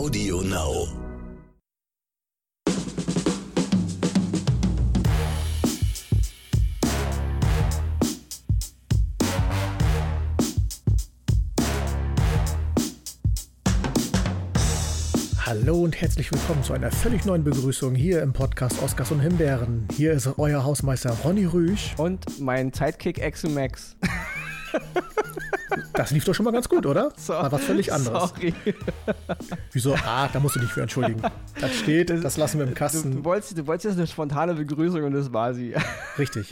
Audio Now. Hallo und herzlich willkommen zu einer völlig neuen Begrüßung hier im Podcast Oscars und Himbeeren. Hier ist euer Hausmeister Ronny Rüsch. Und mein Sidekick Axel Max. Das lief doch schon mal ganz gut, oder? So, War was völlig anderes. Sorry. Wieso? Ah, da musst du dich für entschuldigen. Das steht, das lassen wir im Kasten. du, wolltest, du wolltest jetzt eine spontane Begrüßung und das war sie. Richtig.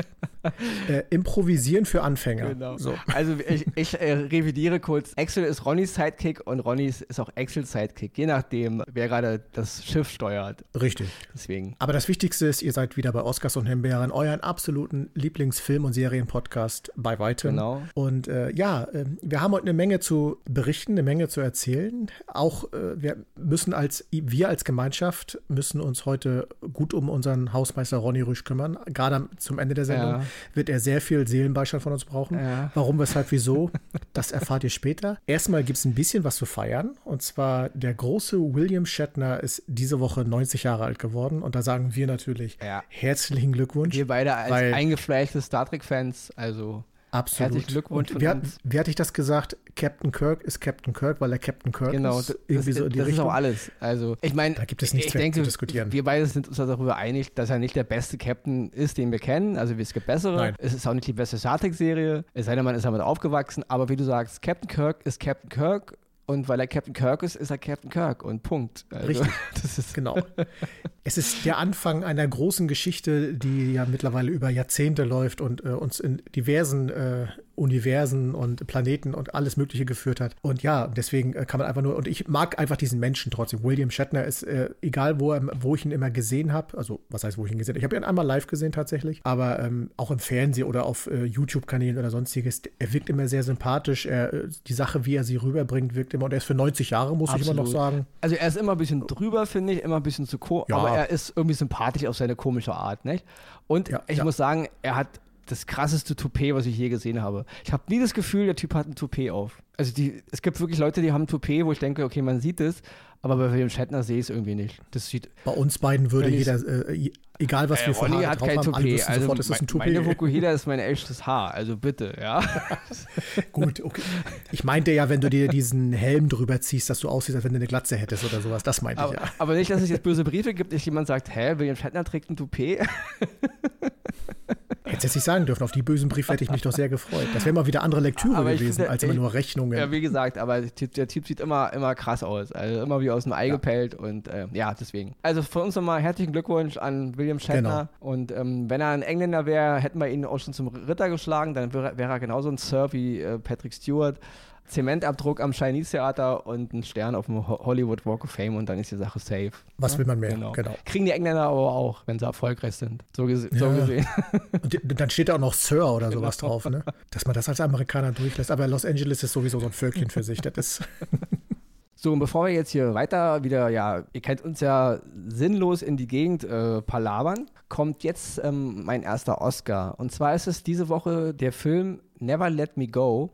Äh, improvisieren für Anfänger. Genau. So. Also ich, ich äh, revidiere kurz. Axel ist Ronnys Sidekick und Ronny ist auch Axels Sidekick, je nachdem, wer gerade das Schiff steuert. Richtig. Deswegen. Aber das Wichtigste ist, ihr seid wieder bei Oscars und Himbeeren, euren absoluten Lieblingsfilm- und Serienpodcast bei weitem. Genau. Und äh, ja, äh, wir haben heute eine Menge zu berichten, eine Menge zu erzählen. Auch äh, wir müssen als, wir als Gemeinschaft müssen uns heute gut um unseren Hausmeister Ronny Rüsch kümmern. Gerade am- zum Ende der Sendung Ja. wird er sehr viel Seelenbeistand von uns brauchen. Ja. Warum, weshalb, wieso, das erfahrt ihr später. Erstmal gibt es ein bisschen was zu feiern. Und zwar der große William Shatner ist diese Woche 90 Jahre alt geworden. Und da sagen wir natürlich Ja. herzlichen Glückwunsch. Wir beide als eingefleischte Star Trek-Fans, also Absolut. Herzlichen Glückwunsch Und uns. wie hatte ich das gesagt? Captain Kirk ist Captain Kirk, weil er Captain Kirk genau, ist. Irgendwie das, so in die das ist auch alles. Also ich meine, Da gibt es nichts ich denke, zu diskutieren. wir beide sind uns darüber einig, dass er nicht der beste Captain ist, den wir kennen. Also es gibt bessere. Nein. Es ist auch nicht die beste Star Trek-Serie. Es sei denn, man ist damit aufgewachsen. Aber wie du sagst, Captain Kirk ist Captain Kirk. Und weil er Captain Kirk ist, ist er Captain Kirk. Und Punkt. Also, Richtig. Das ist Genau. Es ist der Anfang einer großen Geschichte, die ja mittlerweile über Jahrzehnte läuft und äh, uns in diversen äh, Universen und Planeten und alles Mögliche geführt hat. Und ja, deswegen äh, kann man einfach nur, und ich mag einfach diesen Menschen trotzdem. William Shatner ist, äh, egal wo, er, wo ich ihn immer gesehen habe, also was heißt, wo ich ihn gesehen habe, ich habe ihn einmal live gesehen tatsächlich, aber ähm, auch im Fernsehen oder auf äh, YouTube-Kanälen oder sonstiges, er wirkt immer sehr sympathisch. Er, äh, die Sache, wie er sie rüberbringt, wirkt immer, und er ist für 90 Jahre, muss ich immer noch Absolut. sagen. Also er ist immer ein bisschen drüber, finde ich, immer ein bisschen zu ko Ja. aber er ist irgendwie sympathisch auf seine komische Art, nicht? Und Ja, ich ja. muss sagen, er hat das krasseste Toupet, was ich je gesehen habe. Ich habe nie das Gefühl, der Typ hat ein Toupet auf. Also die, es gibt wirklich Leute, die haben ein Toupet, wo ich denke, okay, man sieht es, aber bei William Shatner sehe ich es irgendwie nicht. Das sieht Bei uns beiden würde jeder, äh, egal was wir für Ronny hat kein haben, Toupet. Also sofort, ist ein mein- meine Toupet. Vokuhila ist mein echtes Haar, also bitte, ja. Gut, okay. Ich meinte ja, wenn du dir diesen Helm drüber ziehst, dass du aussiehst, als wenn du eine Glatze hättest oder sowas. Das meinte ich Aber, ja. aber nicht, dass es jetzt böse Briefe gibt, dass jemand sagt, hä, William Shatner trägt ein Toupet. Hättest jetzt nicht sagen dürfen. Auf die bösen Briefe hätte ich mich doch sehr gefreut. Das wäre mal wieder andere Lektüre Aber gewesen, finde, als immer ich- nur Rechnungen. Ja, wie gesagt, aber der Typ, sieht immer, immer krass aus. Also immer wie aus dem Ei gepellt und äh, ja, deswegen. Also von uns nochmal herzlichen Glückwunsch an William Shatner. Und ähm, wenn er ein Engländer wäre, hätten wir ihn auch schon zum Ritter geschlagen, dann wäre wäre er genauso ein Sir wie äh, Patrick Stewart. Zementabdruck am Chinese Theater und ein Stern auf dem Ho- Hollywood Walk of Fame und dann ist die Sache safe. Was will man mehr? Genau. Genau. Kriegen die Engländer aber auch, wenn sie erfolgreich sind. So, gese so Ja. gesehen. Und dann steht da auch noch Sir oder sowas Genau. drauf, ne? Dass man das als Amerikaner durchlässt. Aber Los Angeles ist sowieso so ein Völkchen für sich. Das ist, So, und bevor wir jetzt hier weiter wieder, ja, ihr kennt uns ja sinnlos in die Gegend äh, palabern, kommt jetzt ähm, mein erster Oscar. Und zwar ist es diese Woche der Film Never Let Me Go.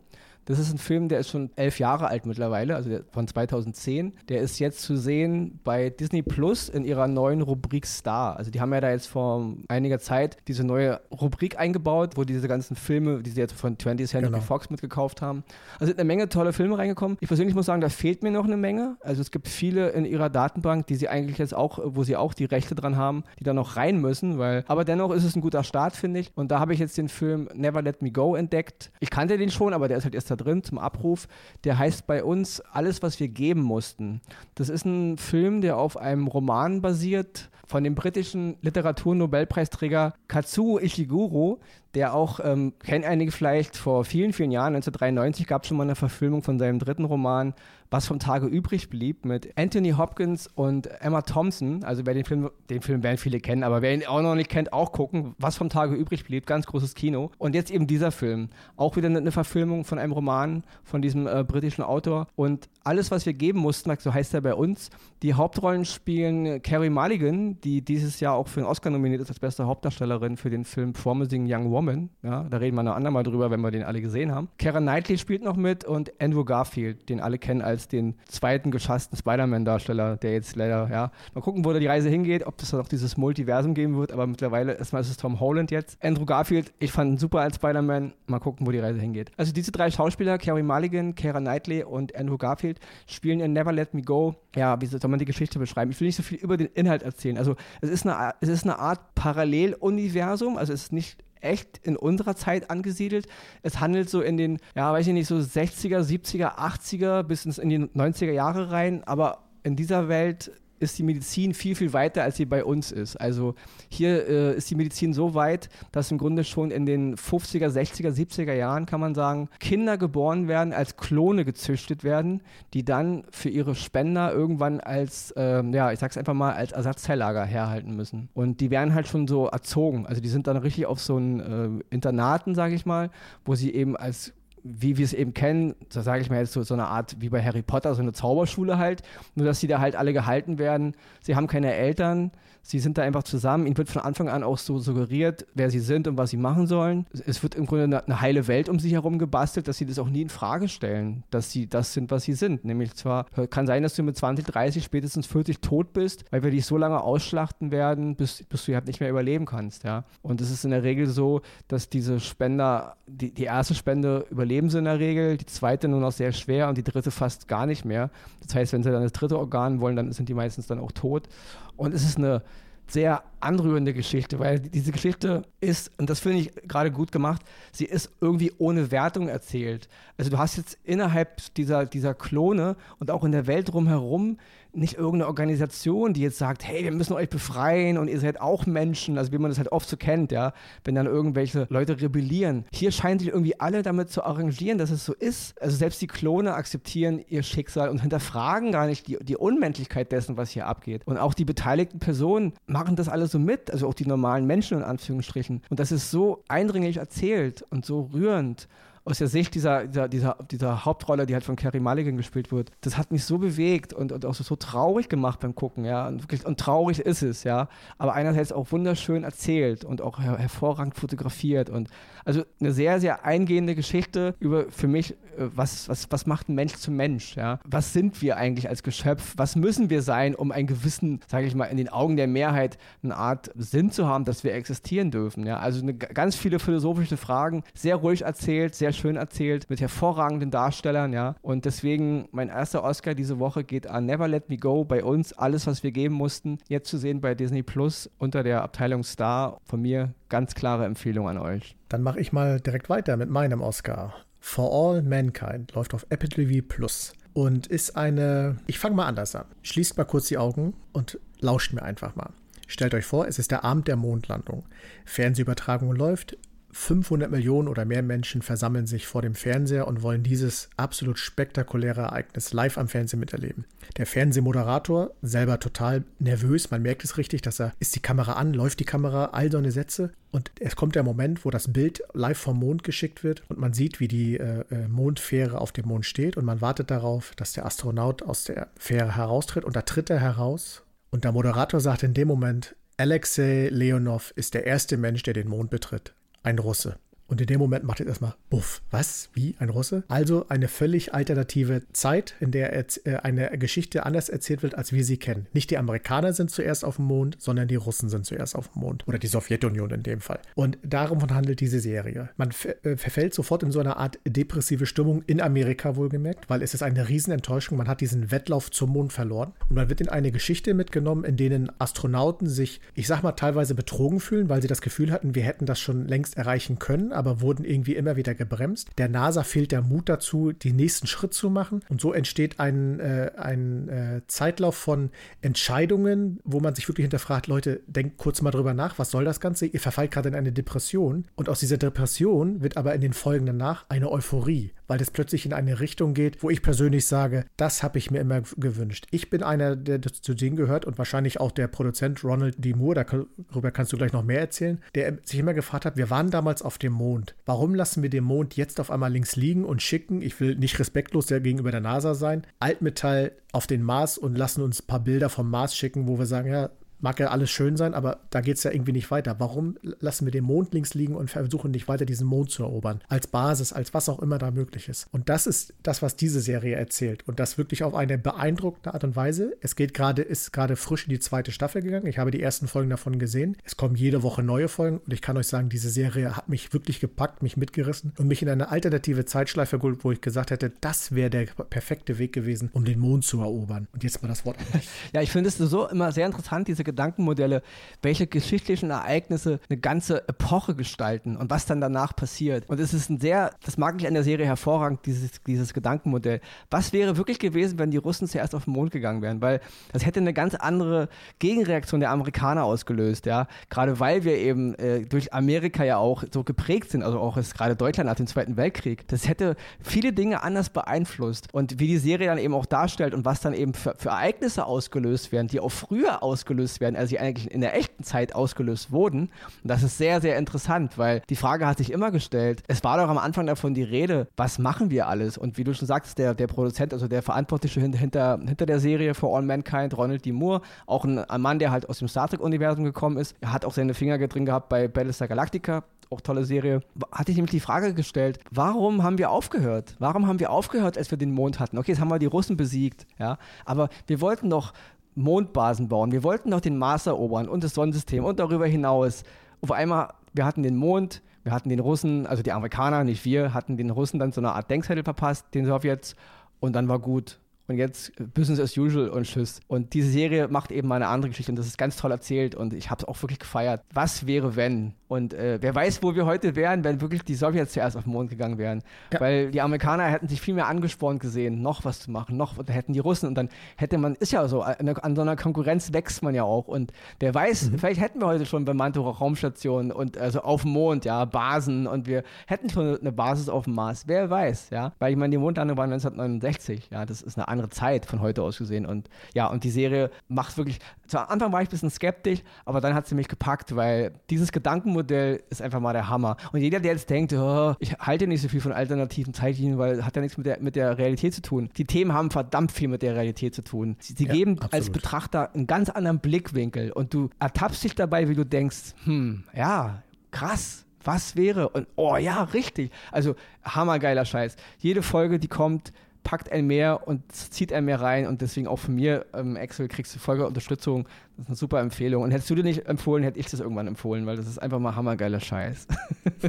Das ist ein Film, der ist schon elf Jahre alt mittlerweile, also von 2010. Der ist jetzt zu sehen bei Disney Plus in ihrer neuen Rubrik Star. Also die haben ja da jetzt vor einiger Zeit diese neue Rubrik eingebaut, wo diese ganzen Filme, die sie jetzt von 20th Century Genau. Fox mitgekauft haben. Also sind eine Menge tolle Filme reingekommen. Ich persönlich muss sagen, da fehlt mir noch eine Menge. Also es gibt viele in ihrer Datenbank, die sie eigentlich jetzt auch, wo sie auch die Rechte dran haben, die da noch rein müssen, weil, aber dennoch ist es ein guter Start, finde ich. Und da habe ich jetzt den Film Never Let Me Go entdeckt. Ich kannte den schon, aber der ist halt erst da drin zum Abruf. Der heißt bei uns Alles, was wir geben mussten. Das ist ein Film, der auf einem Roman basiert von dem britischen Literaturnobelpreisträger Katsuo Ishiguro, der auch, ähm, kennen einige vielleicht, vor vielen, vielen Jahren, 1993, gab es schon mal eine Verfilmung von seinem dritten Roman, Was vom Tage übrig blieb, mit Anthony Hopkins und Emma Thompson. Also wer den Film, den Film werden viele kennen, aber wer ihn auch noch nicht kennt, auch gucken. Was vom Tage übrig blieb, ganz großes Kino. Und jetzt eben dieser Film. Auch wieder eine Verfilmung von einem Roman von diesem äh, britischen Autor. Und alles, was wir geben mussten, so heißt er bei uns, die Hauptrollen spielen Carrie Mulligan, die dieses Jahr auch für den Oscar nominiert ist als beste Hauptdarstellerin für den Film Promising Young Woman. Ja, da reden wir noch andermal drüber, wenn wir den alle gesehen haben. Kara Knightley spielt noch mit und Andrew Garfield, den alle kennen als den zweiten geschassten Spider-Man-Darsteller, der jetzt leider, ja, mal gucken, wo da die Reise hingeht, ob es da noch dieses Multiversum geben wird, aber mittlerweile erstmal ist es Tom Holland jetzt. Andrew Garfield, ich fand ihn super als Spider-Man, mal gucken, wo die Reise hingeht. Also diese drei Schauspieler, Carrie Mulligan, Kara Knightley und Andrew Garfield, spielen in Never Let Me Go. Ja, wie soll man die Geschichte beschreiben? Ich will nicht so viel über den Inhalt erzählen. Also es ist eine, es ist eine Art Paralleluniversum, also es ist nicht echt in unserer Zeit angesiedelt. Es handelt so in den, ja, weiß ich nicht, so 60er, 70er, 80er bis ins in die 90er Jahre rein, aber in dieser Welt ist die Medizin viel, viel weiter, als sie bei uns ist. Also hier äh, ist die Medizin so weit, dass im Grunde schon in den 50er, 60er, 70er Jahren, kann man sagen, Kinder geboren werden, als Klone gezüchtet werden, die dann für ihre Spender irgendwann als, äh, ja, ich sag's einfach mal, als Ersatzteillager herhalten müssen. Und die werden halt schon so erzogen. Also die sind dann richtig auf so einen äh, Internaten, sage ich mal, wo sie eben als wie wir es eben kennen, so sage ich mal jetzt so, so eine Art wie bei Harry Potter, so eine Zauberschule halt, nur dass sie da halt alle gehalten werden. Sie haben keine Eltern, Sie sind da einfach zusammen. Ihnen wird von Anfang an auch so suggeriert, wer sie sind und was sie machen sollen. Es wird im Grunde eine, eine heile Welt um sich herum gebastelt, dass sie das auch nie in Frage stellen, dass sie das sind, was sie sind. Nämlich zwar kann sein, dass du mit 20, 30, spätestens 40 tot bist, weil wir dich so lange ausschlachten werden, bis, bis du halt nicht mehr überleben kannst. Ja? Und es ist in der Regel so, dass diese Spender, die, die erste Spende überleben sie in der Regel, die zweite nur noch sehr schwer und die dritte fast gar nicht mehr. Das heißt, wenn sie dann das dritte Organ wollen, dann sind die meistens dann auch tot. Und es ist eine sehr anrührende Geschichte, weil diese Geschichte ist, und das finde ich gerade gut gemacht, sie ist irgendwie ohne Wertung erzählt. Also du hast jetzt innerhalb dieser, dieser Klone und auch in der Welt drumherum nicht irgendeine Organisation, die jetzt sagt, hey, wir müssen euch befreien und ihr seid auch Menschen, also wie man das halt oft so kennt, ja, wenn dann irgendwelche Leute rebellieren. Hier scheinen sich irgendwie alle damit zu arrangieren, dass es so ist. Also selbst die Klone akzeptieren ihr Schicksal und hinterfragen gar nicht die, die Unmenschlichkeit dessen, was hier abgeht. Und auch die beteiligten Personen machen das alles so mit, also auch die normalen Menschen in Anführungsstrichen. Und das ist so eindringlich erzählt und so rührend aus der Sicht dieser, dieser, dieser, dieser Hauptrolle, die halt von Carrie Mulligan gespielt wird, das hat mich so bewegt und, und auch so, so traurig gemacht beim Gucken, ja. Und, wirklich, und traurig ist es, ja. Aber einerseits auch wunderschön erzählt und auch her hervorragend fotografiert und also eine sehr, sehr eingehende Geschichte über für mich, was, was, was macht ein Mensch zum Mensch, ja. Was sind wir eigentlich als Geschöpf? Was müssen wir sein, um einen gewissen, sage ich mal, in den Augen der Mehrheit eine Art Sinn zu haben, dass wir existieren dürfen, ja. Also eine, ganz viele philosophische Fragen, sehr ruhig erzählt, sehr schön erzählt, mit hervorragenden Darstellern, ja. Und deswegen mein erster Oscar diese Woche geht an Never Let Me Go bei uns. Alles, was wir geben mussten, jetzt zu sehen bei Disney Plus unter der Abteilung Star. Von mir ganz klare Empfehlung an euch. Dann mache ich mal direkt weiter mit meinem Oscar. For All Mankind läuft auf Apple TV Plus und ist eine. Ich fange mal anders an. Schließt mal kurz die Augen und lauscht mir einfach mal. Stellt euch vor, es ist der Abend der Mondlandung. Fernsehübertragung läuft, 500 Millionen oder mehr Menschen versammeln sich vor dem Fernseher und wollen dieses absolut spektakuläre Ereignis live am Fernsehen miterleben. Der Fernsehmoderator, selber total nervös, man merkt es richtig, dass er, ist die Kamera an, läuft die Kamera, all so eine Sätze. Und es kommt der Moment, wo das Bild live vom Mond geschickt wird und man sieht, wie die äh, äh Mondfähre auf dem Mond steht und man wartet darauf, dass der Astronaut aus der Fähre heraustritt und da tritt er heraus. Und der Moderator sagt in dem Moment, Alexei Leonov ist der erste Mensch, der den Mond betritt ein Russe. Und in dem Moment macht er erstmal, buff, was? Wie? Ein Russe? Also eine völlig alternative Zeit, in der äh, eine Geschichte anders erzählt wird, als wir sie kennen. Nicht die Amerikaner sind zuerst auf dem Mond, sondern die Russen sind zuerst auf dem Mond. Oder die Sowjetunion in dem Fall. Und darum handelt diese Serie. Man äh, verfällt sofort in so eine Art depressive Stimmung, in Amerika wohlgemerkt, weil es ist eine Riesenenttäuschung. Man hat diesen Wettlauf zum Mond verloren. Und man wird in eine Geschichte mitgenommen, in denen Astronauten sich, ich sag mal, teilweise betrogen fühlen, weil sie das Gefühl hatten, wir hätten das schon längst erreichen können aber wurden irgendwie immer wieder gebremst. Der NASA fehlt der Mut dazu, den nächsten Schritt zu machen. Und so entsteht ein, äh, ein äh, Zeitlauf von Entscheidungen, wo man sich wirklich hinterfragt, Leute, denkt kurz mal drüber nach, was soll das Ganze? Ihr verfallt gerade in eine Depression. Und aus dieser Depression wird aber in den Folgenden nach eine Euphorie, weil das plötzlich in eine Richtung geht, wo ich persönlich sage, das habe ich mir immer gewünscht. Ich bin einer, der zu denen gehört und wahrscheinlich auch der Produzent Ronald D. Moore, darüber kannst du gleich noch mehr erzählen, der sich immer gefragt hat, wir waren damals auf dem Mond. Warum lassen wir den Mond jetzt auf einmal links liegen und schicken, ich will nicht respektlos gegenüber der NASA sein, Altmetall auf den Mars und lassen uns ein paar Bilder vom Mars schicken, wo wir sagen, ja, mag ja alles schön sein, aber da geht es ja irgendwie nicht weiter. Warum lassen wir den Mond links liegen und versuchen nicht weiter diesen Mond zu erobern? Als Basis, als was auch immer da möglich ist. Und das ist das, was diese Serie erzählt. Und das wirklich auf eine beeindruckende Art und Weise. Es geht gerade, ist gerade frisch in die zweite Staffel gegangen. Ich habe die ersten Folgen davon gesehen. Es kommen jede Woche neue Folgen und ich kann euch sagen, diese Serie hat mich wirklich gepackt, mich mitgerissen und mich in eine alternative Zeitschleife geholt, wo ich gesagt hätte, das wäre der perfekte Weg gewesen, um den Mond zu erobern. Und jetzt mal das Wort. Ja, ich finde es so immer sehr interessant, diese Gedankenmodelle, welche geschichtlichen Ereignisse eine ganze Epoche gestalten und was dann danach passiert. Und es ist ein sehr, das mag ich an der Serie hervorragend, dieses, dieses Gedankenmodell. Was wäre wirklich gewesen, wenn die Russen zuerst auf den Mond gegangen wären? Weil das hätte eine ganz andere Gegenreaktion der Amerikaner ausgelöst, ja. Gerade weil wir eben äh, durch Amerika ja auch so geprägt sind, also auch jetzt gerade Deutschland nach dem Zweiten Weltkrieg. Das hätte viele Dinge anders beeinflusst. Und wie die Serie dann eben auch darstellt und was dann eben für, für Ereignisse ausgelöst werden, die auch früher ausgelöst werden, als sie eigentlich in der echten Zeit ausgelöst wurden. Und das ist sehr, sehr interessant, weil die Frage hat sich immer gestellt, es war doch am Anfang davon die Rede, was machen wir alles? Und wie du schon sagst, der, der Produzent, also der Verantwortliche hinter, hinter der Serie For All Mankind, Ronald D. Moore, auch ein, ein Mann, der halt aus dem Star Trek-Universum gekommen ist, er hat auch seine Finger drin gehabt bei Battlestar Galactica, auch tolle Serie, hatte ich nämlich die Frage gestellt, warum haben wir aufgehört? Warum haben wir aufgehört, als wir den Mond hatten? Okay, jetzt haben wir die Russen besiegt, ja, aber wir wollten doch Mondbasen bauen, wir wollten doch den Mars erobern und das Sonnensystem und darüber hinaus. Auf einmal, wir hatten den Mond, wir hatten den Russen, also die Amerikaner, nicht wir, hatten den Russen dann so eine Art Denkzettel verpasst, den Sowjets, und dann war gut und jetzt Business as usual und tschüss. Und diese Serie macht eben mal eine andere Geschichte und das ist ganz toll erzählt und ich habe es auch wirklich gefeiert. Was wäre, wenn? Und äh, wer weiß, wo wir heute wären, wenn wirklich die Sowjets zuerst auf den Mond gegangen wären. Ja. Weil die Amerikaner hätten sich viel mehr angespornt gesehen, noch was zu machen, noch und hätten die Russen und dann hätte man, ist ja so, an so einer Konkurrenz wächst man ja auch. Und wer weiß, mhm. vielleicht hätten wir heute schon bemannte Raumstationen und also auf dem Mond, ja, Basen und wir hätten schon eine Basis auf dem Mars. Wer weiß, ja. Weil ich meine, die Mondlandung war 1969, ja, das ist eine andere Zeit von heute aus gesehen. Und ja, und die Serie macht wirklich, zu Anfang war ich ein bisschen skeptisch, aber dann hat sie mich gepackt, weil dieses Gedankenmodell ist einfach mal der Hammer. Und jeder, der jetzt denkt, oh, ich halte nicht so viel von alternativen Zeitlinien, weil hat ja nichts mit der, mit der Realität zu tun. Die Themen haben verdammt viel mit der Realität zu tun. Sie, sie ja, geben absolut. als Betrachter einen ganz anderen Blickwinkel und du ertappst dich dabei, wie du denkst, hm, ja, krass, was wäre? Und oh ja, richtig. Also hammergeiler Scheiß. Jede Folge, die kommt, packt ein mehr und zieht ein mehr rein und deswegen auch von mir, ähm, Axel, kriegst du Folgeunterstützung. Das ist eine super Empfehlung. Und hättest du dir nicht empfohlen, hätte ich das irgendwann empfohlen, weil das ist einfach mal hammergeiler Scheiß.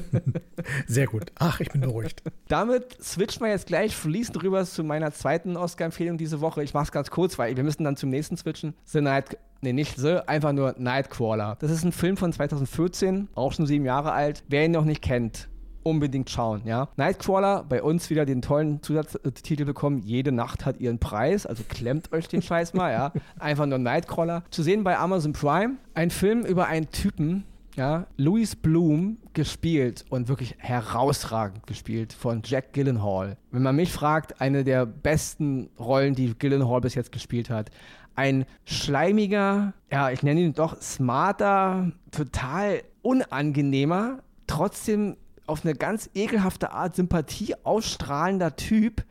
Sehr gut. Ach, ich bin beruhigt. Damit switchen wir jetzt gleich fließend rüber zu meiner zweiten Oscar-Empfehlung diese Woche. Ich mache es ganz kurz, weil wir müssen dann zum nächsten switchen. The Night Nee, nicht The, einfach nur Nightcrawler. Das ist ein Film von 2014, auch schon sieben Jahre alt. Wer ihn noch nicht kennt, unbedingt schauen, ja. Nightcrawler, bei uns wieder den tollen Zusatztitel bekommen, jede Nacht hat ihren Preis, also klemmt euch den Scheiß mal, ja. Einfach nur Nightcrawler. Zu sehen bei Amazon Prime, ein Film über einen Typen, ja, Louis Bloom gespielt und wirklich herausragend gespielt von Jack Gillenhall. Wenn man mich fragt, eine der besten Rollen, die Gillenhall bis jetzt gespielt hat. Ein schleimiger, ja, ich nenne ihn doch smarter, total unangenehmer, trotzdem auf eine ganz ekelhafte Art Sympathie ausstrahlender Typ,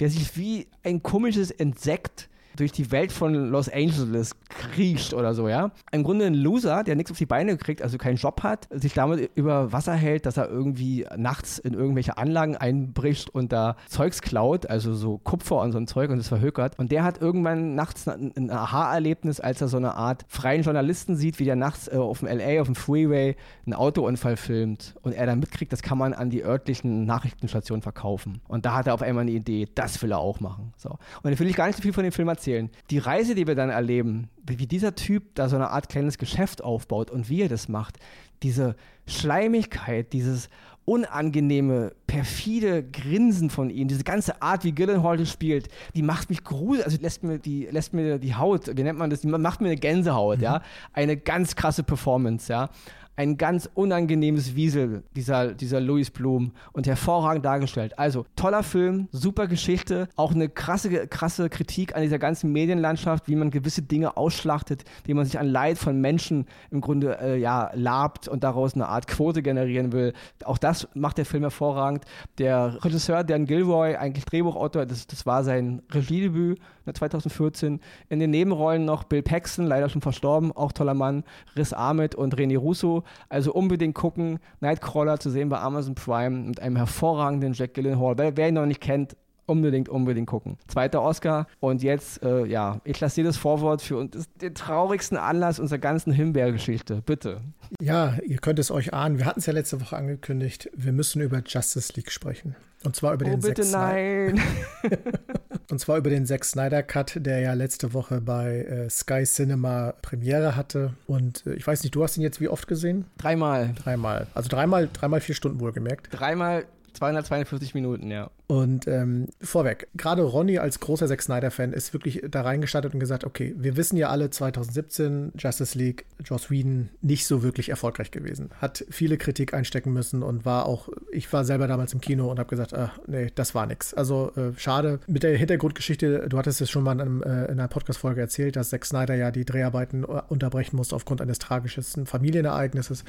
der sich wie ein komisches Insekt durch die Welt von Los Angeles kriecht oder so, ja. Im Grunde ein Loser, der nichts auf die Beine kriegt, also keinen Job hat, sich damit über Wasser hält, dass er irgendwie nachts in irgendwelche Anlagen einbricht und da Zeugs klaut, also so Kupfer und so ein Zeug und das verhökert. Und der hat irgendwann nachts ein, Aha-Erlebnis, als er so eine Art freien Journalisten sieht, wie der nachts äh, auf dem LA, auf dem Freeway, einen Autounfall filmt und er dann mitkriegt, das kann man an die örtlichen Nachrichtenstationen verkaufen. Und da hat er auf einmal eine Idee, das will er auch machen. So. Und dann will ich gar nicht so viel von dem Film erzählen erzählen. Die Reise, die wir dann erleben, wie dieser Typ da so eine Art kleines Geschäft aufbaut und wie er das macht, diese Schleimigkeit, dieses unangenehme, perfide Grinsen von ihm, diese ganze Art, wie Gyllenhaal das spielt, die macht mich gruselig, also lässt mir die, lässt mir die Haut, wie nennt man das, die macht mir eine Gänsehaut, mhm. ja, eine ganz krasse Performance, ja, ein ganz unangenehmes Wiesel, dieser, dieser Louis Blum und hervorragend dargestellt. Also toller Film, super Geschichte, auch eine krasse, krasse Kritik an dieser ganzen Medienlandschaft, wie man gewisse Dinge ausschlachtet, wie man sich an Leid von Menschen im Grunde äh, ja labt und daraus eine Art Quote generieren will. Auch das macht der Film hervorragend. Der Regisseur Dan Gilroy, eigentlich Drehbuchautor, das, das war sein Regiedebüt 2014. In den Nebenrollen noch Bill Paxton, leider schon verstorben, auch toller Mann, Riz Ahmed und René Russo. Also unbedingt gucken. Nightcrawler zu sehen bei Amazon Prime mit einem hervorragenden Jack Gyllenhaal. Wer, wer ihn noch nicht kennt, unbedingt, unbedingt gucken. Zweiter Oscar. Und jetzt, äh, ja, ich lasse dir das Vorwort für uns, den traurigsten Anlass unserer ganzen Himbeergeschichte. Bitte. Ja, ihr könnt es euch ahnen. Wir hatten es ja letzte Woche angekündigt. Wir müssen über Justice League sprechen. Und zwar über oh, den bitte Zack nein. Und zwar über den Zack Snyder Cut, der ja letzte Woche bei äh, Sky Cinema Premiere hatte. Und äh, ich weiß nicht, du hast ihn jetzt wie oft gesehen? Dreimal. Dreimal. Also dreimal, dreimal vier Stunden wohlgemerkt. Dreimal 242 Minuten, ja. Und ähm, vorweg, gerade Ronny als großer Zack Snyder-Fan ist wirklich da reingestartet und gesagt, okay, wir wissen ja alle, 2017 Justice League, Joss Whedon nicht so wirklich erfolgreich gewesen. Hat viele Kritik einstecken müssen und war auch, ich war selber damals im Kino und habe gesagt, ach, nee, das war nix. Also äh, schade. Mit der Hintergrundgeschichte, du hattest es schon mal in, einem, äh, in einer Podcast-Folge erzählt, dass Zack Snyder ja die Dreharbeiten äh, unterbrechen musste aufgrund eines tragischen Familienereignisses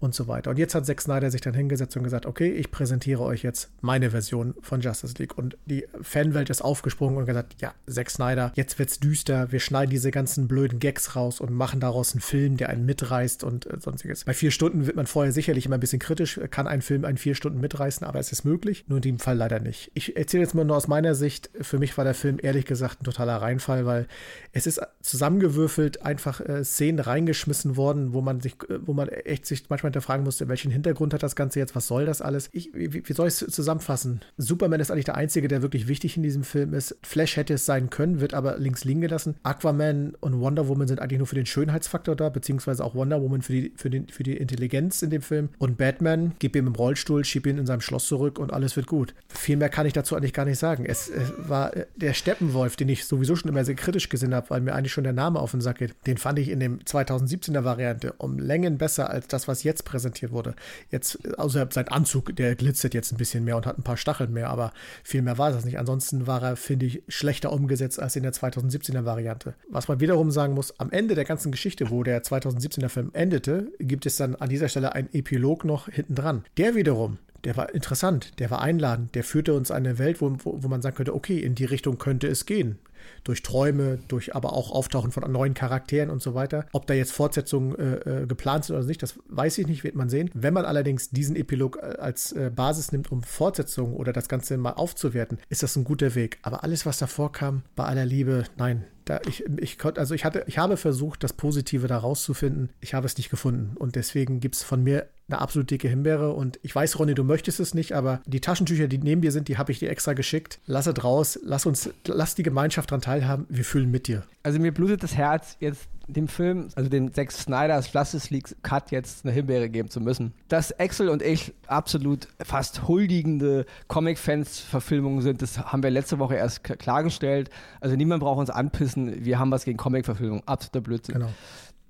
und so weiter. Und jetzt hat Zack Snyder sich dann hingesetzt und gesagt, okay, ich präsentiere euch jetzt meine Version von Justice League. Und die Fanwelt ist aufgesprungen und gesagt, ja, Zack Snyder, jetzt wird's düster, wir schneiden diese ganzen blöden Gags raus und machen daraus einen Film, der einen mitreißt und äh, sonstiges. Bei vier Stunden wird man vorher sicherlich immer ein bisschen kritisch, kann ein Film einen vier Stunden mitreißen, aber es ist möglich, nur in dem Fall leider nicht. Ich erzähle jetzt mal nur aus meiner Sicht, für mich war der Film ehrlich gesagt ein totaler Reinfall, weil es ist zusammengewürfelt, einfach äh, Szenen reingeschmissen worden, wo man sich, äh, wo man echt sich manchmal hinterfragen musste, welchen Hintergrund hat das Ganze jetzt, was soll das alles? Ich, wie, wie soll ich es zusammenfassen? Superman ist eigentlich der Einzige, der wirklich wichtig in diesem Film ist. Flash hätte es sein können, wird aber links liegen gelassen. Aquaman und Wonder Woman sind eigentlich nur für den Schönheitsfaktor da, beziehungsweise auch Wonder Woman für die, für den, für die Intelligenz in dem Film. Und Batman, gib ihm im Rollstuhl, schieb ihn in seinem Schloss zurück und alles wird gut. Viel mehr kann ich dazu eigentlich gar nicht sagen. Es, es war äh, der Steppenwolf, den ich sowieso schon immer sehr kritisch gesehen habe, weil mir eigentlich schon der Name auf den Sack geht. Den fand ich in dem 2017er Variante um Längen besser als das, was jetzt präsentiert wurde. Jetzt, außer sein Anzug, der glitzert jetzt ein bisschen mehr und hat ein paar Stacheln mehr, aber viel mehr war das nicht. Ansonsten war er, finde ich, schlechter umgesetzt als in der 2017er Variante. Was man wiederum sagen muss, am Ende der ganzen Geschichte, wo der 2017er Film endete, gibt es dann an dieser Stelle einen Epilog noch hinten dran. Der wiederum der war interessant, der war einladend, der führte uns eine Welt, wo, wo, wo man sagen könnte, okay, in die Richtung könnte es gehen durch Träume, durch aber auch Auftauchen von neuen Charakteren und so weiter. Ob da jetzt Fortsetzungen äh, äh, geplant sind oder nicht, das weiß ich nicht, wird man sehen. Wenn man allerdings diesen Epilog äh, als äh, Basis nimmt, um Fortsetzungen oder das Ganze mal aufzuwerten, ist das ein guter Weg. Aber alles, was davor kam, bei aller Liebe, nein, da ich, ich konnte, also ich hatte, ich habe versucht, das Positive da rauszufinden. Ich habe es nicht gefunden. Und deswegen gibt es von mir eine absolut dicke Himbeere. Und ich weiß, Ronny, du möchtest es nicht, aber die Taschentücher, die neben dir sind, die habe ich dir extra geschickt. Lass es raus, lass uns, lass die Gemeinschaft daran teilhaben. Wir fühlen mit dir. Also mir blutet das Herz, jetzt dem Film, also dem Zack Snyder's Justice League Cut jetzt eine Himbeere geben zu müssen. Dass Axel und ich absolut fast huldigende Comic-Fans-Verfilmungen sind, das haben wir letzte Woche erst klargestellt. Also niemand braucht uns anpissen, wir haben was gegen Comic-Verfilmungen. Absoluter Blödsinn. Genau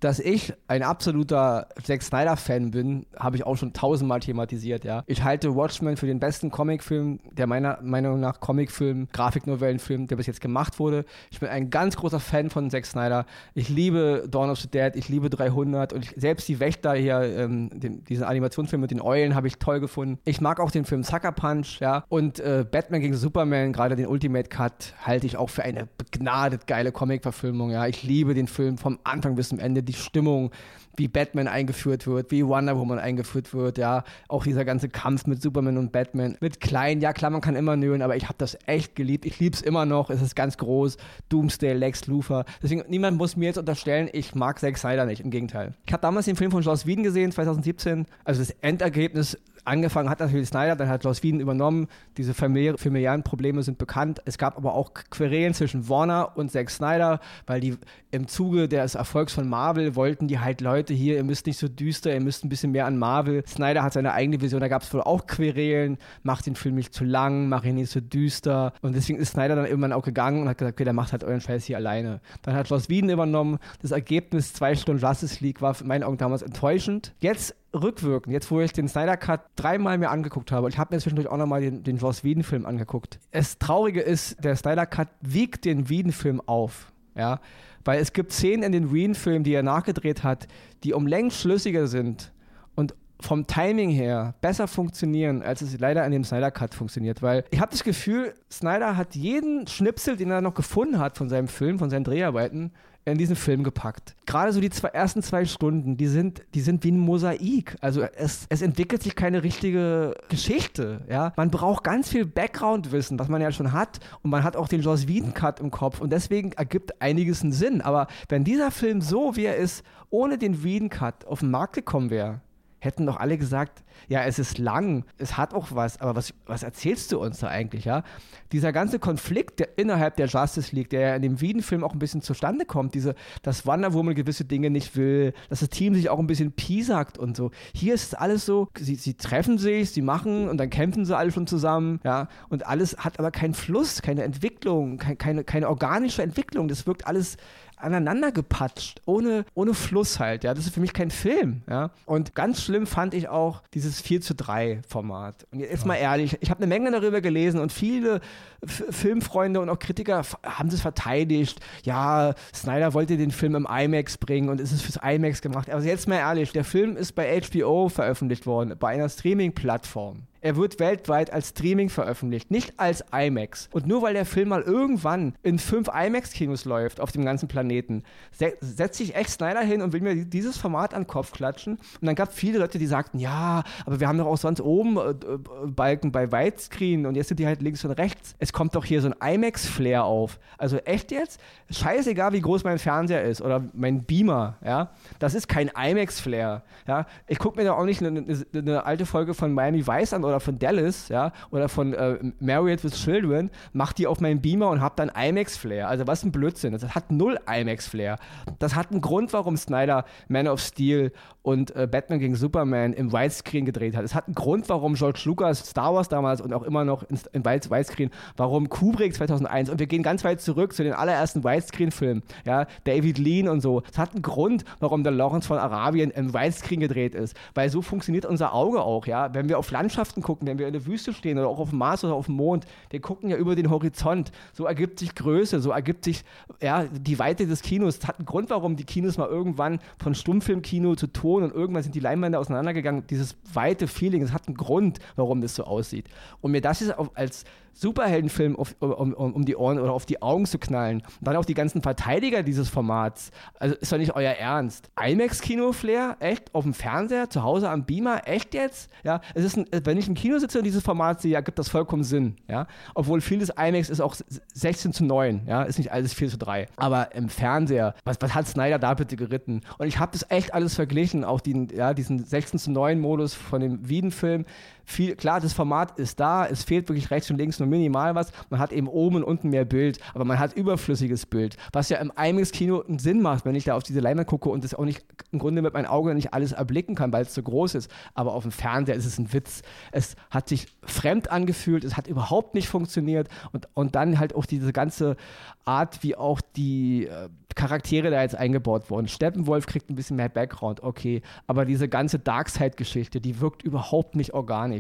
dass ich ein absoluter Zack Snyder-Fan bin, habe ich auch schon tausendmal thematisiert, ja. Ich halte Watchmen für den besten Comicfilm, der meiner Meinung nach Comicfilm, Grafiknovellenfilm, der bis jetzt gemacht wurde. Ich bin ein ganz großer Fan von Zack Snyder. Ich liebe Dawn of the Dead, ich liebe 300 und ich, selbst die Wächter hier, ähm, den, diesen Animationsfilm mit den Eulen habe ich toll gefunden. Ich mag auch den Film Sucker Punch, ja. Und äh, Batman gegen Superman, gerade den Ultimate Cut, halte ich auch für eine begnadet geile Comic-Verfilmung, ja. Ich liebe den Film vom Anfang bis zum Ende. Die die Stimmung, wie Batman eingeführt wird, wie Wonder Woman eingeführt wird, ja, auch dieser ganze Kampf mit Superman und Batman, mit klein, ja klar, man kann immer nölen, aber ich habe das echt geliebt, ich liebe es immer noch, es ist ganz groß, Doomsday, Lex Luthor, deswegen, niemand muss mir jetzt unterstellen, ich mag Zack Snyder nicht, im Gegenteil. Ich habe damals den Film von Joss Whedon gesehen, 2017, also das Endergebnis angefangen hat natürlich Snyder, dann hat Joss Whedon übernommen. Diese familiären Probleme sind bekannt. Es gab aber auch Querelen zwischen Warner und Zack Snyder, weil die im Zuge des Erfolgs von Marvel wollten die halt Leute hier, ihr müsst nicht so düster, ihr müsst ein bisschen mehr an Marvel. Snyder hat seine eigene Vision, da gab es wohl auch Querelen, macht den Film nicht zu lang, mach ihn nicht so düster. Und deswegen ist Snyder dann irgendwann auch gegangen und hat gesagt, okay, der macht halt euren Scheiß hier alleine. Dann hat Joss Whedon übernommen. Das Ergebnis zwei Stunden Justice League war für meinen Augen damals enttäuschend. Jetzt rückwirkend, jetzt wo ich den Snyder Cut dreimal mir angeguckt habe, ich habe mir zwischendurch auch nochmal den, den Joss Whedon-Film angeguckt. Das Traurige ist, der Snyder Cut wiegt den Whedon-Film auf. Ja, weil es gibt Szenen in den Whedon-Filmen, die er nachgedreht hat, die um längst schlüssiger sind und vom Timing her besser funktionieren, als es leider in dem Snyder Cut funktioniert, weil ich habe das Gefühl, Snyder hat jeden Schnipsel, den er noch gefunden hat von seinem Film, von seinen Dreharbeiten, in diesen Film gepackt. Gerade so die zwei, ersten zwei Stunden, die sind, die sind wie ein Mosaik. Also es, es entwickelt sich keine richtige Geschichte. Ja? Man braucht ganz viel Background-Wissen, was man ja schon hat. Und man hat auch den Joss Whedon-Cut im Kopf. Und deswegen ergibt einiges einen Sinn. Aber wenn dieser Film so, wie er ist, ohne den Whedon-Cut auf den Markt gekommen wäre, hätten doch alle gesagt, ja, es ist lang, es hat auch was, aber was, was erzählst du uns da eigentlich, ja? Dieser ganze Konflikt der innerhalb der Justice League, der ja in dem Wien-Film auch ein bisschen zustande kommt, diese, dass Wonder Woman gewisse Dinge nicht will, dass das Team sich auch ein bisschen piesackt und so. Hier ist alles so, sie, sie treffen sich, sie machen und dann kämpfen sie alle schon zusammen, ja, und alles hat aber keinen Fluss, keine Entwicklung, kein, keine, keine organische Entwicklung, das wirkt alles aneinander gepatscht, ohne, ohne Fluss halt. Ja, das ist für mich kein Film. Ja, und ganz schlimm fand ich auch dieses 4 zu 3 Format. Und jetzt mal ehrlich, ich habe eine Menge darüber gelesen und viele F Filmfreunde und auch Kritiker haben das verteidigt. Ja, Snyder wollte den Film im IMAX bringen und ist es fürs IMAX gemacht. Aber jetzt mal ehrlich, der Film ist bei HBO veröffentlicht worden, bei einer Streaming-Plattform. Er wird weltweit als Streaming veröffentlicht, nicht als IMAX. Und nur weil der Film mal irgendwann in fünf IMAX-Kinos läuft auf dem ganzen Planeten, se setzt sich echt Snyder hin und will mir dieses Format an den Kopf klatschen. Und dann gab es viele Leute, die sagten, ja, aber wir haben doch auch sonst oben äh, äh, Balken bei Widescreen und jetzt sind die halt links und rechts. Es kommt doch hier so ein IMAX-Flair auf. Also echt jetzt? Scheißegal, wie groß mein Fernseher ist oder mein Beamer, ja. Das ist kein IMAX-Flair, ja. Ich gucke mir da auch nicht eine, eine, eine alte Folge von Miami Vice an oder von Dallas, ja, oder von äh, Married with Children, mach die auf meinen Beamer und hab dann IMAX-Flair. Also was ein Blödsinn. Das hat null IMAX-Flair. Das hat einen Grund, warum Snyder Man of Steel und äh, Batman gegen Superman im Widescreen gedreht hat. Es hat einen Grund, warum George Lucas Star Wars damals und auch immer noch in Widescreen, warum Kubrick 2001 und wir gehen ganz weit zurück zu den allerersten Widescreen-Filmen, ja, David Lean und so. Es hat einen Grund, warum der Lawrence von Arabien im Widescreen gedreht ist, weil so funktioniert unser Auge auch, ja. Wenn wir auf Landschaften gucken, wenn wir in der Wüste stehen oder auch auf dem Mars oder auf dem Mond, wir gucken ja über den Horizont. So ergibt sich Größe, so ergibt sich ja, die Weite des Kinos. Es hat einen Grund, warum die Kinos mal irgendwann von Stummfilmkino zu Ton Ton und irgendwann sind die Leinwände auseinandergegangen. Dieses weite Feeling, es hat einen Grund, warum das so aussieht. Und mir das ist als Superheldenfilm auf, um, um, die Ohren oder auf die Augen zu knallen. Und dann auch die ganzen Verteidiger dieses Formats. Also ist doch nicht euer Ernst. IMAX-Kino-Flair? Echt? Auf dem Fernseher? Zu Hause am Beamer? Echt jetzt? Ja, es ist ein, wenn ich im Kino sitze und dieses Format sehe, ergibt das vollkommen Sinn. Ja, obwohl vieles IMAX ist auch 16 zu 9. Ja, ist nicht alles 4 zu 3. Aber im Fernseher, was, was hat Snyder da bitte geritten? Und ich habe das echt alles verglichen. Auch den, ja, diesen 16 zu 9 Modus von dem Wieden-Film viel, klar, das Format ist da, es fehlt wirklich rechts und links nur minimal was. Man hat eben oben und unten mehr Bild, aber man hat überflüssiges Bild, was ja im IMAX-Kino einen Sinn macht, wenn ich da auf diese Leinwand gucke und das auch nicht im Grunde mit meinem Auge nicht alles erblicken kann, weil es zu groß ist. Aber auf dem Fernseher ist es ein Witz. Es hat sich fremd angefühlt, es hat überhaupt nicht funktioniert und, und dann halt auch diese ganze Art, wie auch die äh, Charaktere da jetzt eingebaut wurden. Steppenwolf kriegt ein bisschen mehr Background, okay, aber diese ganze Darkseid-Geschichte, die wirkt überhaupt nicht organisch.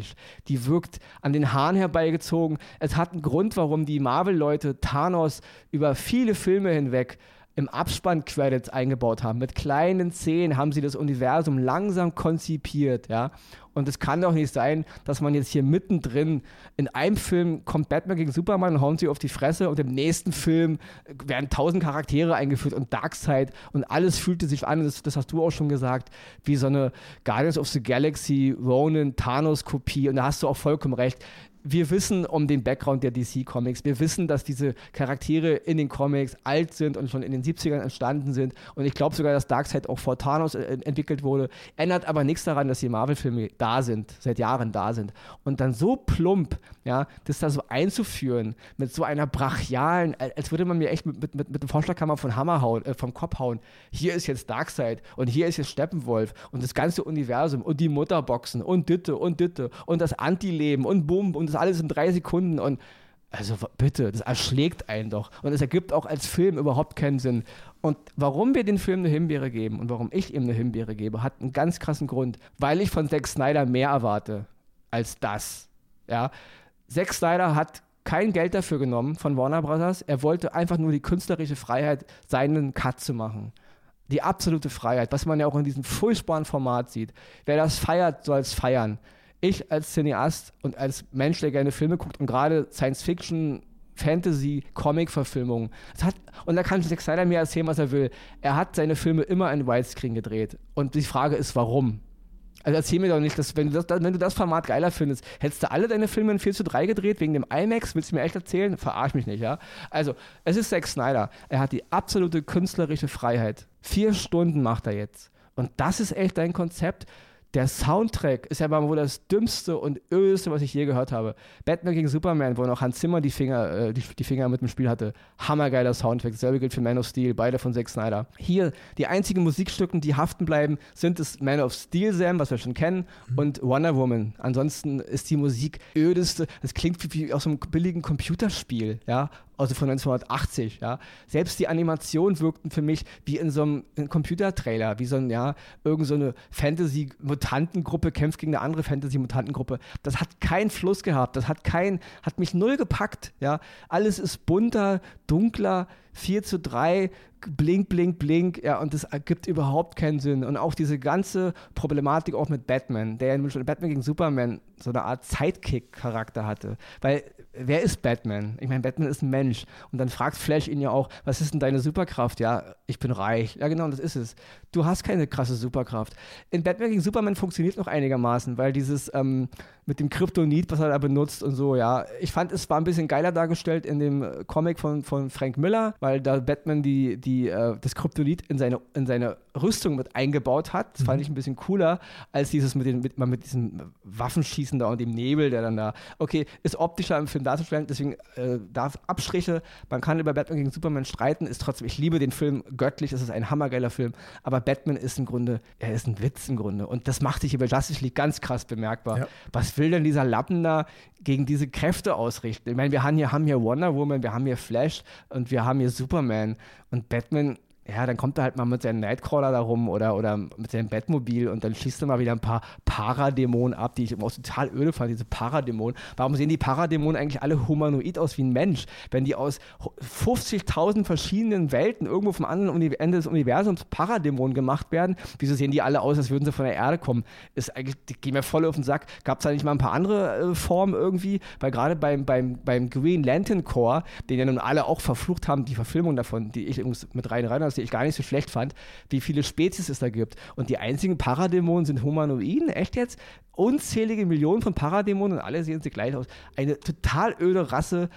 Die wirkt an den Haaren herbeigezogen. Es hat einen Grund, warum die Marvel-Leute Thanos über viele Filme hinweg im Abspann Credits eingebaut haben. Mit kleinen Szenen haben sie das Universum langsam konzipiert, ja. Und es kann doch nicht sein, dass man jetzt hier mittendrin in einem Film kommt Batman gegen Superman und hauen sie auf die Fresse und im nächsten Film werden tausend Charaktere eingeführt und Darkseid und alles fühlte sich an, das, das, hast du auch schon gesagt, wie so eine Guardians of the Galaxy, Ronan, Thanos-Kopie und da hast du auch vollkommen recht wir wissen um den Background der DC-Comics. Wir wissen, dass diese Charaktere in den Comics alt sind und schon in den 70ern entstanden sind. Und ich glaube sogar, dass Darkseid auch vor Thanos äh, entwickelt wurde. Ändert aber nichts daran, dass die Marvel-Filme da sind, seit Jahren da sind. Und dann so plump, ja, das da so einzuführen, mit so einer brachialen, als würde man mir echt mit, mit, mit dem Vorschlaghammer von Hammer hauen, äh, vom Kopf hauen. Hier ist jetzt Darkseid und hier ist jetzt Steppenwolf und das ganze Universum und die Mutterboxen und Ditte und Ditte und das Antileben und Bum und das alles in drei Sekunden und Also bitte, das erschlägt einen doch. Und es ergibt auch als Film überhaupt keinen Sinn. Und warum wir den Film eine Himbeere geben und warum ich ihm eine Himbeere gebe, hat einen ganz krassen Grund. Weil ich von Zack Snyder mehr erwarte als das. Ja. Zack Snyder hat kein Geld dafür genommen von Warner Brothers. Er wollte einfach nur die künstlerische Freiheit, seinen Cut zu machen. Die absolute Freiheit, was man ja auch in diesem furchtbaren Format sieht. Wer das feiert, soll es feiern ich als Cineast und als Mensch, der gerne Filme guckt und gerade Science-Fiction, Fantasy, Comic-Verfilmungen. Und da kann Zack Snyder mir erzählen, was er will. Er hat seine Filme immer in Widescreen gedreht. Und die Frage ist, warum? Also erzähl mir doch nicht, dass wenn du das, wenn du das Format geiler findest, hättest du alle deine Filme in 4 zu 3 gedreht wegen dem IMAX? Willst du mir echt erzählen? Verarsch mich nicht, ja? Also, es ist Zack Snyder. Er hat die absolute künstlerische Freiheit. Vier Stunden macht er jetzt. Und das ist echt dein Konzept der Soundtrack ist ja mal wohl das dümmste und ödeste, was ich je gehört habe. Batman gegen Superman, wo noch Hans Zimmer die Finger, äh, die, die, Finger mit dem Spiel hatte. Hammergeiler Soundtrack. Dasselbe gilt für Man of Steel, beide von Zack Snyder. Hier, die einzigen Musikstücken, die haften bleiben, sind das Man of Steel Sam, was wir schon kennen, mhm. und Wonder Woman. Ansonsten ist die Musik ödeste. Es klingt wie, wie aus einem billigen Computerspiel, ja also von 1980, ja. Selbst die Animationen wirkten für mich wie in so einem Computertrailer, wie so ein, ja, irgend so eine Fantasy-Mutantengruppe kämpft gegen eine andere Fantasy-Mutantengruppe. Das hat keinen Fluss gehabt, das hat kein, hat mich null gepackt, ja. Alles ist bunter, dunkler, 4 zu 3, blink, blink, blink, ja, und das ergibt überhaupt keinen Sinn. Und auch diese ganze Problematik auch mit Batman, der in Batman gegen Superman so eine Art Sidekick-Charakter hatte. Weil wer ist Batman? Ich meine, Batman ist ein Mensch. Und dann fragt Flash ihn ja auch, was ist denn deine Superkraft? Ja, ich bin reich. Ja, genau, das ist es. Du hast keine krasse Superkraft. In Batman gegen Superman funktioniert noch einigermaßen, weil dieses ähm, mit dem Kryptonit, was er da benutzt und so, ja. Ich fand, es war ein bisschen geiler dargestellt in dem Comic von, von Frank Miller, weil da Batman die, die, äh, das Kryptonit in seine, in seine Rüstung mit eingebaut hat. Das mhm. fand ich ein bisschen cooler, als dieses mit, den, mit, mit diesem Waffenschießen da und dem Nebel, der dann da, okay, ist optischer im Film darzustellen, deswegen äh, darf Abstriche, man kann über Batman gegen Superman streiten, ist trotzdem, ich liebe den Film göttlich, es ist ein hammergeiler Film, aber Batman ist im Grunde, er ist ein Witz im Grunde und das macht sich hier bei Justice League ganz krass bemerkbar. Ja. Was will denn dieser Lappen da gegen diese Kräfte ausrichten? Ich meine, wir haben hier, haben hier Wonder Woman, wir haben hier Flash und wir haben hier Superman und Batman ja, dann kommt er halt mal mit seinem Nightcrawler da rum oder, oder mit seinem Bettmobil und dann schießt er mal wieder ein paar Paradämonen ab, die ich immer auch total öde fand, diese Paradämonen. Warum sehen die Paradämonen eigentlich alle humanoid aus wie ein Mensch? Wenn die aus 50.000 verschiedenen Welten irgendwo vom anderen Ende des Universums Paradämonen gemacht werden, wieso sehen die alle aus, als würden sie von der Erde kommen? Ist eigentlich, die gehen mir voll auf den Sack. Gab es da nicht mal ein paar andere äh, Formen irgendwie? Weil gerade beim, beim, beim Green Lantern Corps, den ja nun alle auch verflucht haben, die Verfilmung davon, die ich übrigens mit rein rein was ich gar nicht so schlecht fand, wie viele Spezies es da gibt. Und die einzigen Paradämonen sind Humanoiden, echt jetzt? Unzählige Millionen von Paradämonen und alle sehen sie gleich aus. Eine total öde Rasse,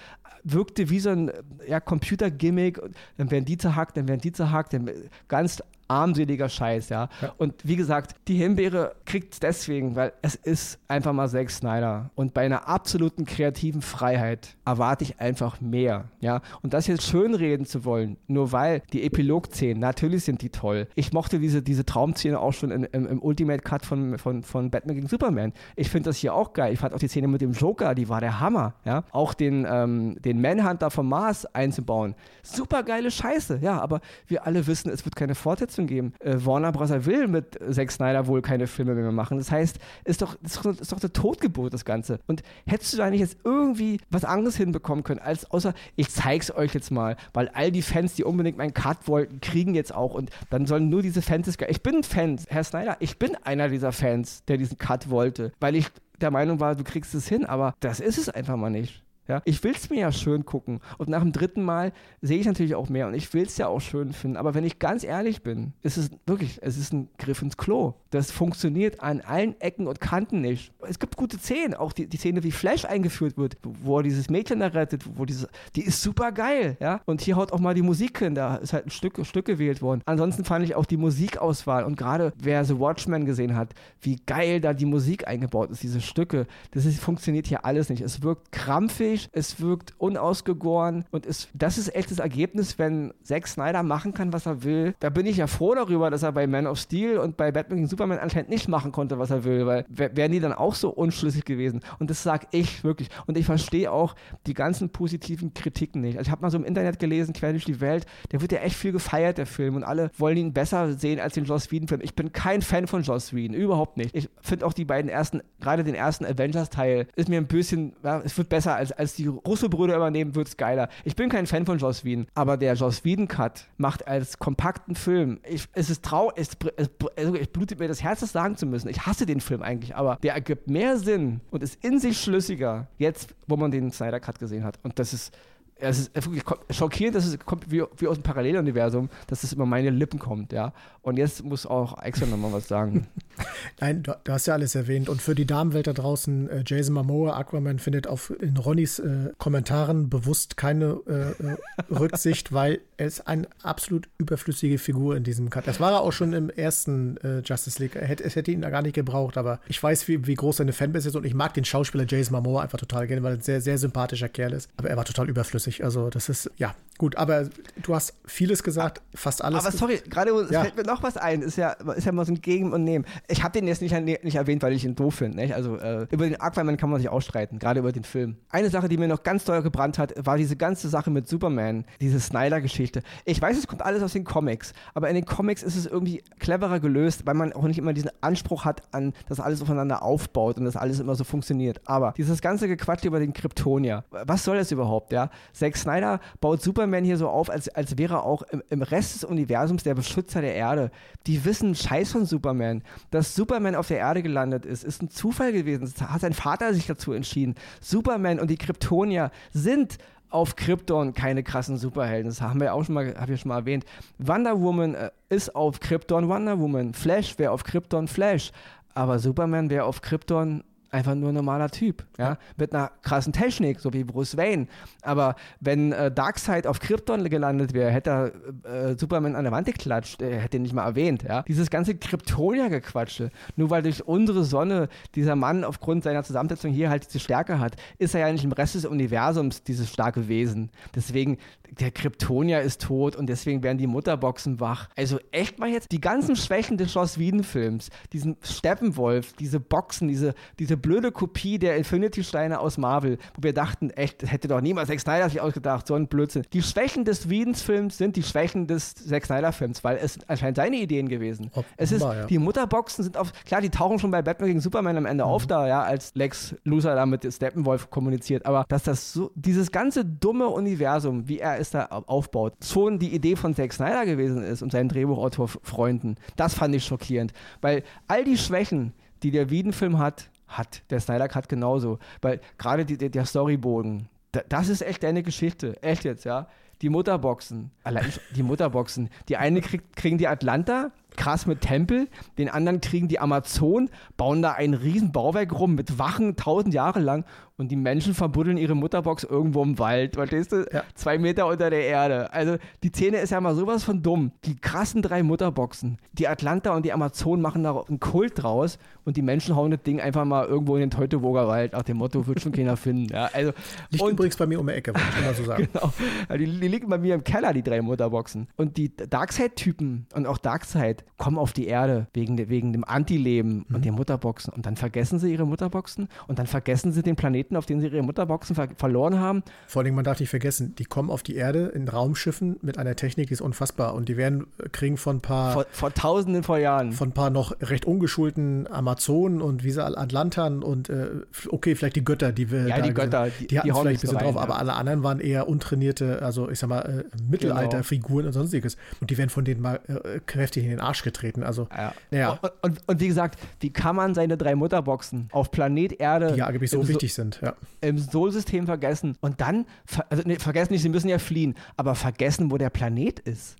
wirkte wie so ein ja, Computer-Gimmick. Dann werden die zerhackt, dann werden die zerhackt. Dann ganz armseliger Scheiß, ja? ja. Und wie gesagt, die Himbeere kriegt es deswegen, weil es ist einfach mal Zack Snyder. Und bei einer absoluten kreativen Freiheit erwarte ich einfach mehr, ja? Und das jetzt schönreden zu wollen, nur weil die Epilog-Szenen, natürlich sind die toll. Ich mochte diese, diese Traumszene auch schon in, im, im, Ultimate Cut von, von, von Batman gegen Superman. Ich finde das hier auch geil. Ich fand auch die Szene mit dem Joker, die war der Hammer, ja? Auch den, ähm, den Manhunter vom Mars einzubauen. Super geile Scheiße, ja, aber wir alle wissen, es wird keine Fortsetzung Unterstützung geben. Äh, Warner Bros. will mit Zack Snyder wohl keine Filme mehr machen. Das heißt, ist doch, ist doch, ist doch eine Totgeburt, das Ganze. Und hättest du da nicht jetzt irgendwie was anderes hinbekommen können, als außer, ich zeig's euch jetzt mal, weil all die Fans, die unbedingt meinen Cut wollten, kriegen jetzt auch und dann sollen nur diese Fans, ich bin ein Fan, Herr Snyder, ich bin einer dieser Fans, der diesen Cut wollte, weil ich der Meinung war, du kriegst es hin, aber das ist es einfach mal nicht. Ja, ich will es mir ja schön gucken. Und nach dem dritten Mal sehe ich natürlich auch mehr und ich will es ja auch schön finden. Aber wenn ich ganz ehrlich bin, ist es wirklich, es ist ein Griff ins Klo. Das funktioniert an allen Ecken und Kanten nicht. Es gibt gute Szenen, auch die, die Szene, wie Flash eingeführt wird, wo er dieses Mädchen da rettet, wo dieses, die ist super geil, ja. Und hier haut auch mal die Musik hin, da ist halt ein Stück, ein Stück gewählt worden. Ansonsten fand ich auch die Musikauswahl und gerade wer The Watchmen gesehen hat, wie geil da die Musik eingebaut ist, diese Stücke, das ist, funktioniert hier alles nicht. Es wirkt krampfig flüssig, es wirkt unausgegoren und es, das ist echt das Ergebnis, wenn Zack Snyder machen kann, was er will. Da bin ich ja froh darüber, dass er bei Man of Steel und bei Batman gegen Superman anscheinend nicht machen konnte, was er will, weil wären die dann auch so unschlüssig gewesen. Und das sage ich wirklich. Und ich verstehe auch die ganzen positiven Kritiken nicht. Also ich habe mal so im Internet gelesen, quer durch die Welt, der wird ja echt viel gefeiert, der Film. Und alle wollen ihn besser sehen als den Joss Whedon-Film. Ich bin kein Fan von Joss Whedon, überhaupt nicht. Ich finde auch die beiden ersten, gerade den ersten Avengers-Teil, ist mir ein bisschen, ja, es wird besser, als, als die Russo-Brüder übernehmen, wird es geiler. Ich bin kein Fan von Joss Whedon, aber der Joss Whedon-Cut macht als kompakten Film, ich, es ist trau, es, es, es blutet mir das Herz, das sagen zu müssen. Ich hasse den Film eigentlich, aber der ergibt mehr Sinn und ist in sich schlüssiger, jetzt, wo man den Snyder Cut gesehen hat. Und das ist, es ist wirklich schockierend, dass es kommt wie, wie aus dem Paralleluniversum, dass es über meine Lippen kommt, ja. Und jetzt muss auch Exxon nochmal was sagen. Nein, du, du, hast ja alles erwähnt. Und für die Damenwelt da draußen, äh, Jason Momoa, Aquaman, findet auf in Ronnys äh, Kommentaren bewusst keine äh, äh Rücksicht, weil er ist eine absolut überflüssige Figur in diesem Cut. Das war er auch schon im ersten äh, Justice League. Er hätte, es hätte ihn da gar nicht gebraucht, aber ich weiß, wie, wie groß seine Fanbase ist und ich mag den Schauspieler Jason Momoa einfach total gerne, weil er ein sehr, sehr sympathischer Kerl ist. Aber er war total überflüssig. Also das ist, ja, gut. Aber du hast vieles gesagt, fast alles. Aber sorry, gerade ja. fällt mir noch was ein. Ist ja, ist ja mal so ein Gegen und Nehmen. Ich habe den jetzt nicht, nicht erwähnt, weil ich ihn doof finde. Also äh, über den Aquaman kann man sich ausstreiten, gerade über den Film. Eine Sache, die mir noch ganz teuer gebrannt hat, war diese ganze Sache mit Superman, diese Snyder-Geschichte. Ich weiß, es kommt alles aus den Comics, aber in den Comics ist es irgendwie cleverer gelöst, weil man auch nicht immer diesen Anspruch hat, an, dass alles aufeinander aufbaut und dass alles immer so funktioniert. Aber dieses ganze Gequatsch über den Kryptonier, was soll das überhaupt, ja? Zack Snyder baut Superman hier so auf, als, als wäre er auch im, im Rest des Universums der Beschützer der Erde. Die wissen Scheiß von Superman. Dass Superman auf der Erde gelandet ist, ist ein Zufall gewesen. Das hat sein Vater sich dazu entschieden. Superman und die Kryptonier sind auf Krypton keine krassen Superhelden. Das haben wir auch schon mal, habe ich schon mal erwähnt. Wonder Woman äh, ist auf Krypton Wonder Woman. Flash wäre auf Krypton Flash. Aber Superman wäre auf Krypton einfach nur ein normaler Typ, ja, mit einer krassen Technik, so wie Bruce Wayne. Aber wenn äh, Darkseid auf Krypton gelandet wäre, hätte er äh, Superman an der Wand geklatscht, er hätte ihn nicht mal erwähnt, ja. Dieses ganze Kryptonia-Gequatsche, nur weil durch unsere Sonne dieser Mann aufgrund seiner Zusammensetzung hier halt diese Stärke hat, ist er ja nicht im Rest des Universums dieses starke Wesen. Deswegen, der Kryptonia ist tot und deswegen werden die Mutterboxen wach. Also echt mal jetzt die ganzen Schwächen des Joss Whedon-Films, diesen Steppenwolf, diese Boxen, diese, diese blöde Kopie der Infinity-Steine aus Marvel, wo wir dachten, echt, hätte doch niemals Zack Snyder sich ausgedacht, so ein Blödsinn. Die Schwächen des Whedons-Films sind die Schwächen des Zack Snyder-Films, weil es anscheinend seine Ideen gewesen. Ob, es ist, ja. die Mutterboxen sind auf, klar, die tauchen schon bei Batman gegen Superman am Ende mhm. auf da, ja, als Lex Luthor da mit Steppenwolf kommuniziert, aber dass das so, dieses ganze dumme Universum, wie er es da aufbaut, schon die Idee von Zack Snyder gewesen ist und seinen Drehbuchautor-Freunden, das fand ich schockierend, weil all die Schwächen, die der Whedon-Film hat, hat der Snyder Cut genauso. Weil gerade der Storybogen, das ist echt eine Geschichte. Echt jetzt, ja. Die Mutterboxen, allein die Mutterboxen. Die eine kriegt, kriegen die Atlanta, krass mit Tempel, den anderen kriegen die Amazon, bauen da ein riesen Bauwerk rum mit Wachen tausend Jahre lang und die Menschen verbuddeln ihre Mutterbox irgendwo im Wald, verstehst du? Ja. Zwei Meter unter der Erde. Also die Szene ist ja mal sowas von dumm. Die krassen drei Mutterboxen, die Atlanta und die Amazon machen da einen Kult draus und die Menschen hauen das Ding einfach mal irgendwo in den Teutoburger Wald nach dem Motto, wird schon keiner finden. Ja, also, Liegt und, übrigens bei mir um die Ecke, wollte ich mal so sagen. genau. Die, die liegen bei mir im Keller, die drei Mutterboxen. Und die Darkseid-Typen und auch Darkseid kommen auf die Erde wegen, de, wegen dem Antileben mhm. und den Mutterboxen und dann vergessen sie ihre Mutterboxen und dann vergessen sie den Planeten auf denen sie ihre Mutterboxen ver verloren haben. Vor allem, man darf nicht vergessen, die kommen auf die Erde in Raumschiffen mit einer Technik, die ist unfassbar. Und die werden äh, kriegen von ein paar. Vor, vor tausenden von Jahren. Von ein paar noch recht ungeschulten Amazonen und wie sie Atlantern und äh, okay, vielleicht die Götter, die wir. Ja, die Götter, die, die hatten die vielleicht ein bisschen rein, drauf, ja. aber alle anderen waren eher untrainierte, also ich sag mal, äh, Mittelalterfiguren genau. und sonstiges. Und die werden von denen mal äh, kräftig in den Arsch getreten. Also, ja. ja. Und, und, und, wie gesagt, wie kann man seine drei Mutterboxen auf Planet Erde. Die ja angeblich so wichtig sind ja. im Sol-System vergessen und dann, also nee, vergessen nicht, sie müssen ja fliehen, aber vergessen, wo der Planet ist.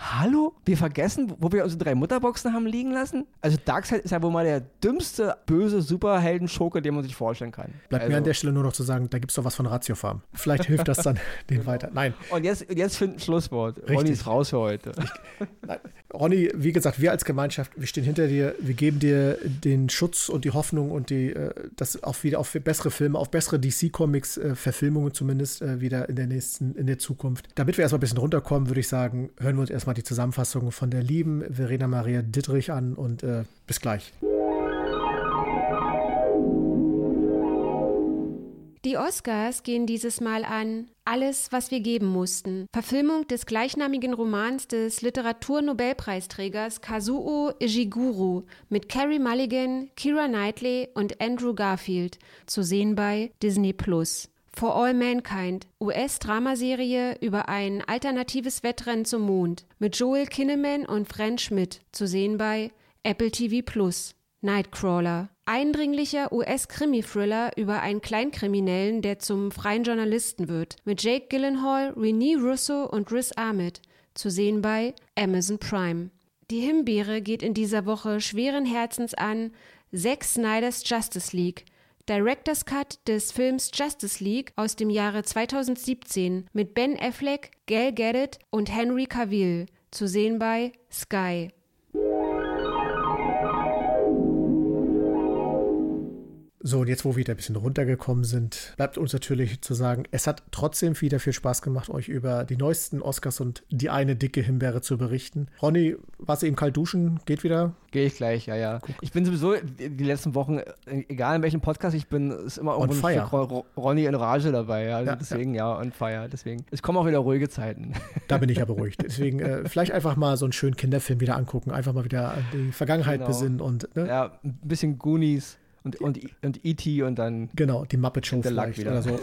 Hallo? Wir vergessen, wo wir unsere drei Mutterboxen haben liegen lassen? Also Darkseid ist ja wohl mal der dümmste, böse Superhelden-Schurke, den man sich vorstellen kann. Bleibt also. mir an der Stelle nur noch zu sagen, da gibt es doch was von Ratiofarm. Vielleicht hilft das dann den weiter. Nein. Und jetzt, jetzt finden Schlusswort. Richtig. Ronny ist raus für heute. Nein. Ronny, wie gesagt, wir als Gemeinschaft, wir stehen hinter dir, wir geben dir den Schutz und die Hoffnung und die, äh, das auch wieder auf bessere Filme, auf bessere DC-Comics, äh, Verfilmungen zumindest äh, wieder in der nächsten, in der Zukunft. Damit wir erstmal ein bisschen runterkommen, würde ich sagen, hören wir uns erstmal die Zusammenfassung von der lieben Verena Maria Dittrich an und äh, bis gleich. Die Oscars gehen dieses Mal an Alles, was wir geben mussten. Verfilmung des gleichnamigen Romans des Literaturnobelpreisträgers Kazuo Ishiguro mit Carrie Mulligan, Kira Knightley und Andrew Garfield. Zu sehen bei Disney Plus. For All Mankind, US-Dramaserie über ein alternatives Wettrennen zum Mond mit Joel Kinneman und Fran Schmidt. Zu sehen bei Apple TV Plus. Nightcrawler. Eindringlicher US-Krimi-Thriller über einen Kleinkriminellen, der zum freien Journalisten wird. Mit Jake Gyllenhaal, Renee Russo und Riz Ahmed. Zu sehen bei Amazon Prime. Die Himbeere geht in dieser Woche schweren Herzens an Zack Snyders Justice League. Director's Cut des Films Justice League aus dem Jahre 2017 mit Ben Affleck, Gal Gadot und Henry Cavill. Zu sehen bei Sky. So, und jetzt, wo wir wieder ein bisschen runtergekommen sind, bleibt uns natürlich zu sagen, es hat trotzdem wieder viel Spaß gemacht, euch über die neuesten Oscars und die eine dicke Himbeere zu berichten. Ronny, warst du eben kalt duschen? Geht wieder? Gehe ich gleich, ja, ja. Guck. Ich bin sowieso die letzten Wochen, egal in welchem Podcast ich bin, ist immer irgendwo ein Stück Ronny in Rage dabei. Ja. Also ja deswegen, ja. ja, on fire. Deswegen, es kommen auch wieder ruhige Zeiten. Da bin ich ja beruhigt. Deswegen, äh, vielleicht einfach mal so einen schönen Kinderfilm wieder angucken, einfach mal wieder an die Vergangenheit genau. besinnen und. Ne? Ja, ein bisschen Goonies. Und, und, und E.T. und dann. Genau, die Muppet Show vielleicht wieder. oder so.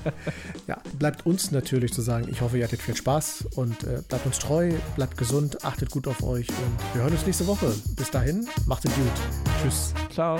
ja, bleibt uns natürlich zu sagen, ich hoffe, ihr hattet viel Spaß und äh, bleibt uns treu, bleibt gesund, achtet gut auf euch und wir hören uns nächste Woche. Bis dahin, macht es gut. Tschüss. Ciao.